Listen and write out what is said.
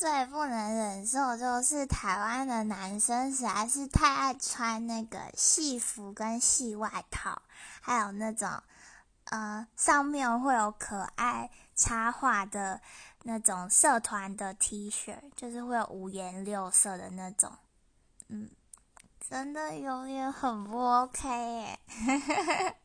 最不能忍受就是台湾的男生实在是太爱穿那个戏服跟戏外套，还有那种呃上面会有可爱插画的那种社团的 T 恤，就是会有五颜六色的那种，嗯，真的有点很不 OK 耶。